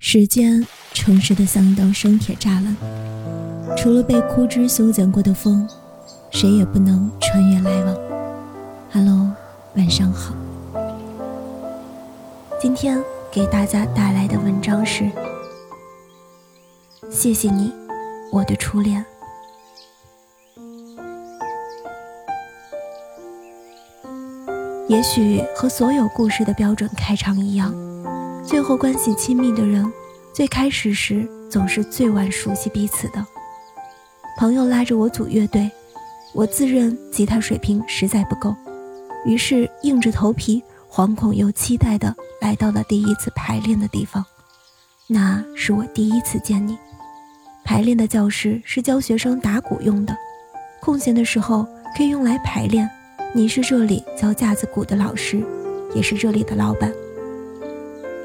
时间诚实的像一道生铁栅栏，除了被枯枝修剪过的风，谁也不能穿越来往。Hello，晚上好。今天给大家带来的文章是：谢谢你，我的初恋。也许和所有故事的标准开场一样。最后关系亲密的人，最开始时总是最晚熟悉彼此的。朋友拉着我组乐队，我自认吉他水平实在不够，于是硬着头皮，惶恐又期待地来到了第一次排练的地方。那是我第一次见你。排练的教室是教学生打鼓用的，空闲的时候可以用来排练。你是这里教架子鼓的老师，也是这里的老板。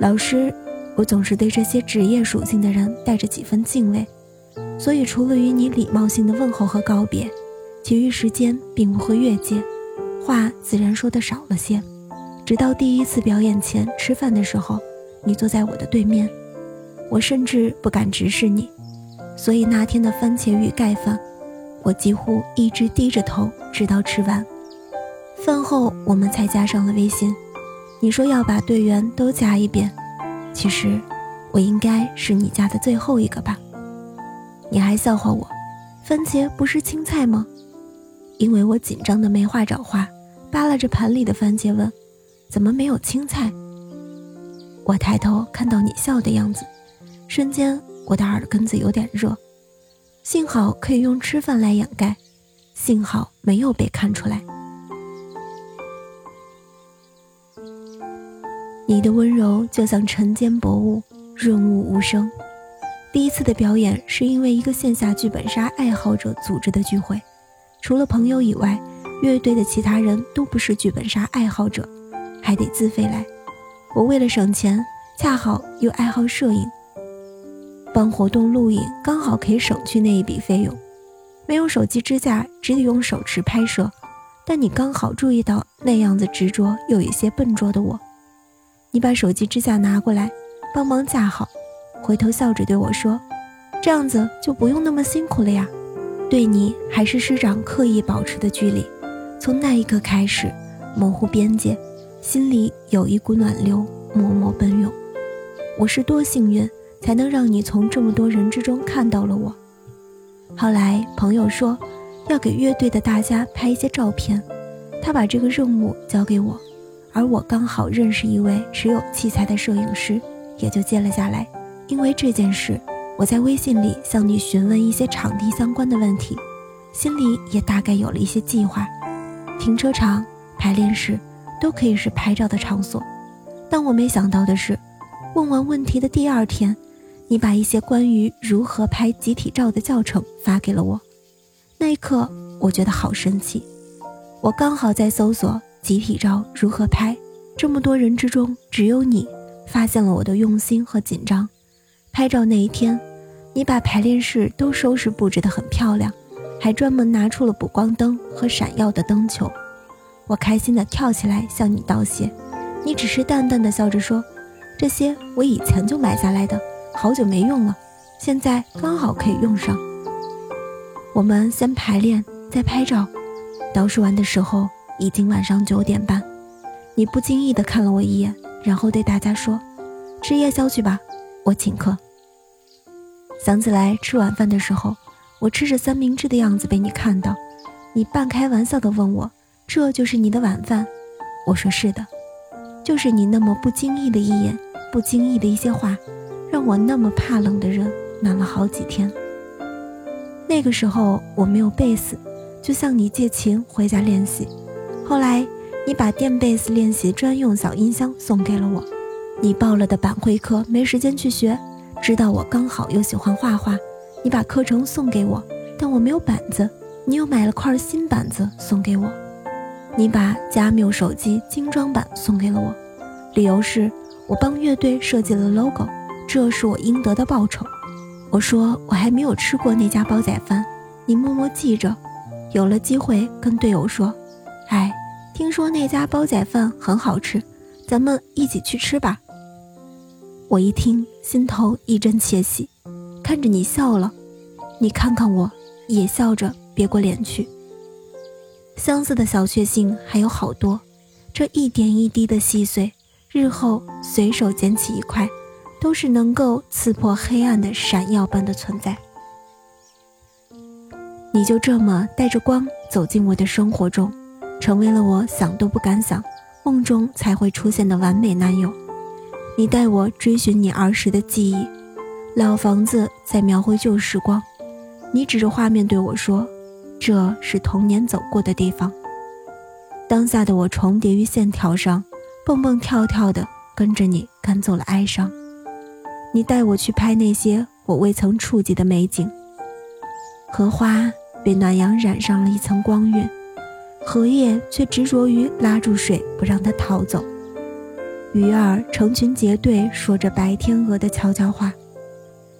老师，我总是对这些职业属性的人带着几分敬畏，所以除了与你礼貌性的问候和告别，其余时间并不会越界，话自然说的少了些。直到第一次表演前吃饭的时候，你坐在我的对面，我甚至不敢直视你，所以那天的番茄鱼盖饭，我几乎一直低着头直到吃完。饭后我们才加上了微信。你说要把队员都加一遍，其实我应该是你加的最后一个吧？你还笑话我，番茄不是青菜吗？因为我紧张的没话找话，扒拉着盘里的番茄问：“怎么没有青菜？”我抬头看到你笑的样子，瞬间我的耳根子有点热。幸好可以用吃饭来掩盖，幸好没有被看出来。你的温柔就像晨间薄雾，润物无声。第一次的表演是因为一个线下剧本杀爱好者组织的聚会，除了朋友以外，乐队的其他人都不是剧本杀爱好者，还得自费来。我为了省钱，恰好又爱好摄影，帮活动录影刚好可以省去那一笔费用。没有手机支架，只得用手持拍摄，但你刚好注意到那样子执着又有些笨拙的我。你把手机支架拿过来，帮忙架好，回头笑着对我说：“这样子就不用那么辛苦了呀。”对你还是师长刻意保持的距离。从那一刻开始，模糊边界，心里有一股暖流默默奔涌。我是多幸运，才能让你从这么多人之中看到了我。后来朋友说，要给乐队的大家拍一些照片，他把这个任务交给我。而我刚好认识一位持有器材的摄影师，也就接了下来。因为这件事，我在微信里向你询问一些场地相关的问题，心里也大概有了一些计划。停车场、排练室都可以是拍照的场所。但我没想到的是，问完问题的第二天，你把一些关于如何拍集体照的教程发给了我。那一刻，我觉得好神奇。我刚好在搜索。集体照如何拍？这么多人之中，只有你发现了我的用心和紧张。拍照那一天，你把排练室都收拾布置得很漂亮，还专门拿出了补光灯和闪耀的灯球。我开心地跳起来向你道谢，你只是淡淡的笑着说：“这些我以前就买下来的，好久没用了，现在刚好可以用上。”我们先排练，再拍照。倒数完的时候。已经晚上九点半，你不经意地看了我一眼，然后对大家说：“吃夜宵去吧，我请客。”想起来吃晚饭的时候，我吃着三明治的样子被你看到，你半开玩笑地问我：“这就是你的晚饭？”我说：“是的。”就是你那么不经意的一眼，不经意的一些话，让我那么怕冷的人暖了好几天。那个时候我没有贝斯，就向你借琴回家练习。后来，你把电贝斯练习专用小音箱送给了我。你报了的板绘课没时间去学，知道我刚好又喜欢画画，你把课程送给我，但我没有板子，你又买了块新板子送给我。你把加缪手机精装版送给了我，理由是我帮乐队设计了 logo，这是我应得的报酬。我说我还没有吃过那家煲仔饭，你默默记着，有了机会跟队友说，哎。听说那家煲仔饭很好吃，咱们一起去吃吧。我一听，心头一阵窃喜，看着你笑了，你看看我，也笑着别过脸去。相似的小确幸还有好多，这一点一滴的细碎，日后随手捡起一块，都是能够刺破黑暗的闪耀般的存在。你就这么带着光走进我的生活中，成为了我想都不敢想，梦中才会出现的完美男友。你带我追寻你儿时的记忆，老房子在描绘旧时光。你指着画面对我说：“这是童年走过的地方。”当下的我重叠于线条上，蹦蹦跳跳的跟着你赶走了哀伤。你带我去拍那些我未曾触及的美景。荷花被暖阳染上了一层光晕，荷叶却执着于拉住水不让它逃走。鱼儿成群结队说着白天鹅的悄悄话，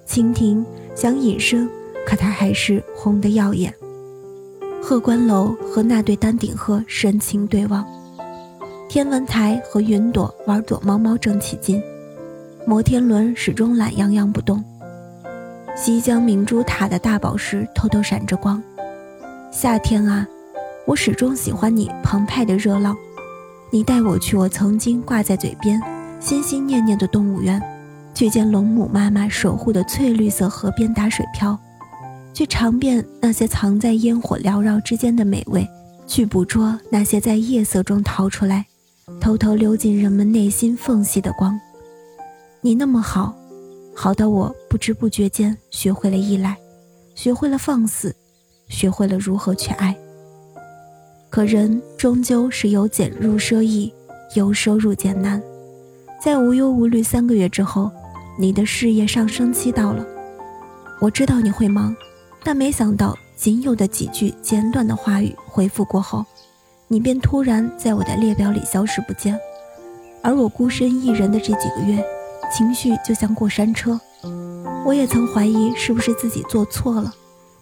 蜻蜓想隐身，可它还是红得耀眼。鹤观楼和那对丹顶鹤深情对望，天文台和云朵玩躲猫猫正起劲，摩天轮始终懒洋洋不动。西江明珠塔的大宝石偷偷闪着光。夏天啊，我始终喜欢你澎湃的热浪。你带我去我曾经挂在嘴边、心心念念的动物园，去见龙母妈妈守护的翠绿色河边打水漂，去尝遍那些藏在烟火缭绕之间的美味，去捕捉那些在夜色中逃出来、偷偷溜进人们内心缝隙的光。你那么好，好到我不知不觉间学会了依赖，学会了放肆，学会了如何去爱。可人终究是由俭入奢易，由奢入俭难。在无忧无虑三个月之后，你的事业上升期到了。我知道你会忙，但没想到仅有的几句简短的话语回复过后，你便突然在我的列表里消失不见。而我孤身一人的这几个月，情绪就像过山车。我也曾怀疑是不是自己做错了，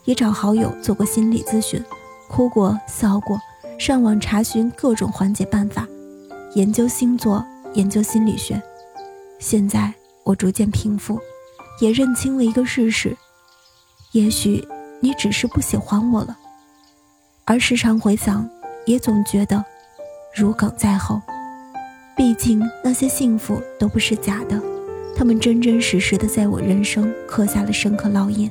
也找好友做过心理咨询，哭过笑过。上网查询各种缓解办法，研究星座，研究心理学。现在我逐渐平复，也认清了一个事实：也许你只是不喜欢我了。而时常回想，也总觉得如鲠在喉。毕竟那些幸福都不是假的，他们真真实实的在我人生刻下了深刻烙印。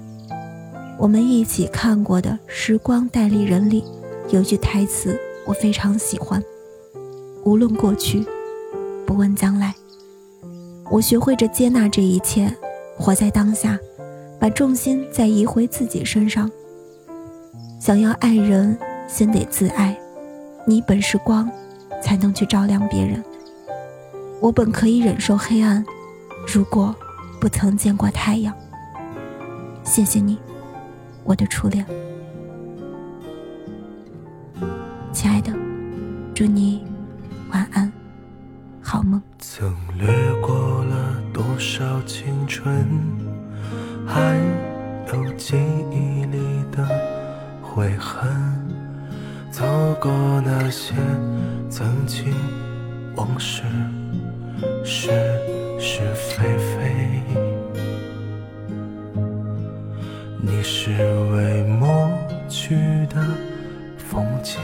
我们一起看过的《时光代理人》里。有句台词我非常喜欢：无论过去，不问将来。我学会着接纳这一切，活在当下，把重心再移回自己身上。想要爱人，先得自爱。你本是光，才能去照亮别人。我本可以忍受黑暗，如果不曾见过太阳。谢谢你，我的初恋。亲爱的，祝你晚安，好梦。曾掠过了多少青春，还有记忆里的悔恨，走过那些曾经往事，是是非非，你是未抹去的风景。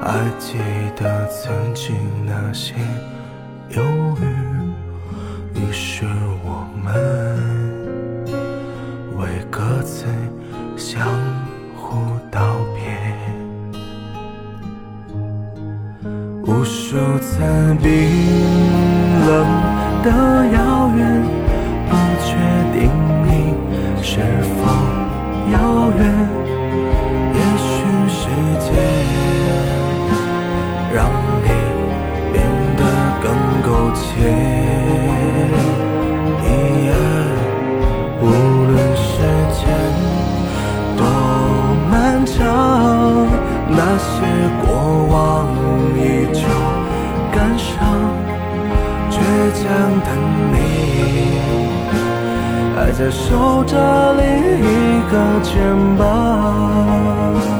还记得曾经那些犹豫，于是我们为各自相互道别。无数次冰冷的遥远不确定你是否遥远。也许世界让你变得更苟且。等你，还在守着另一个肩膀。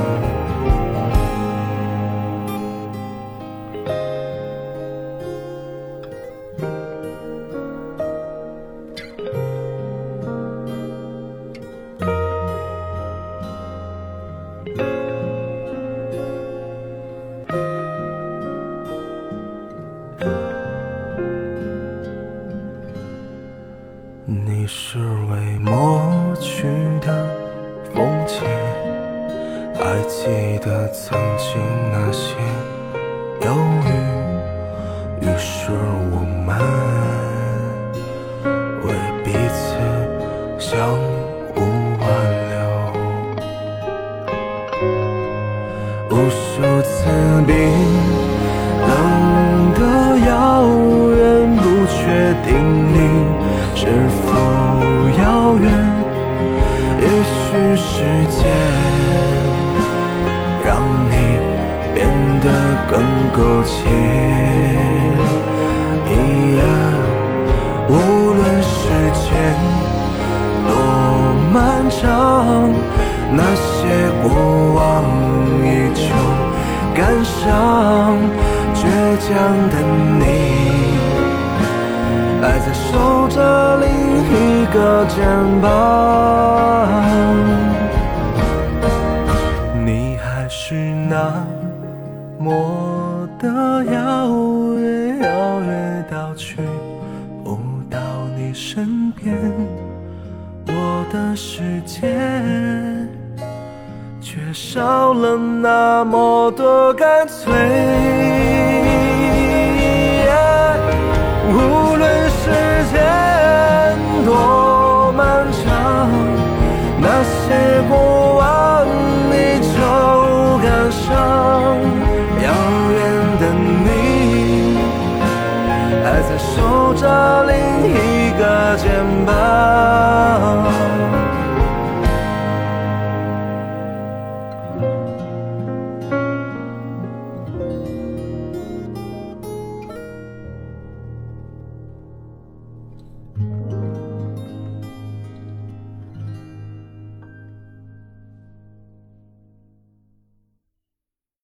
我们为彼此相互挽留，无数次冰冷的遥远，不确定你。是否遥远？也许时间让你变得更苟且。倔强的你。还在守着另一个肩膀，你还是那么的遥远，遥远到去不到你身边，我的世界却少了那么多干脆。守着另一个肩膀。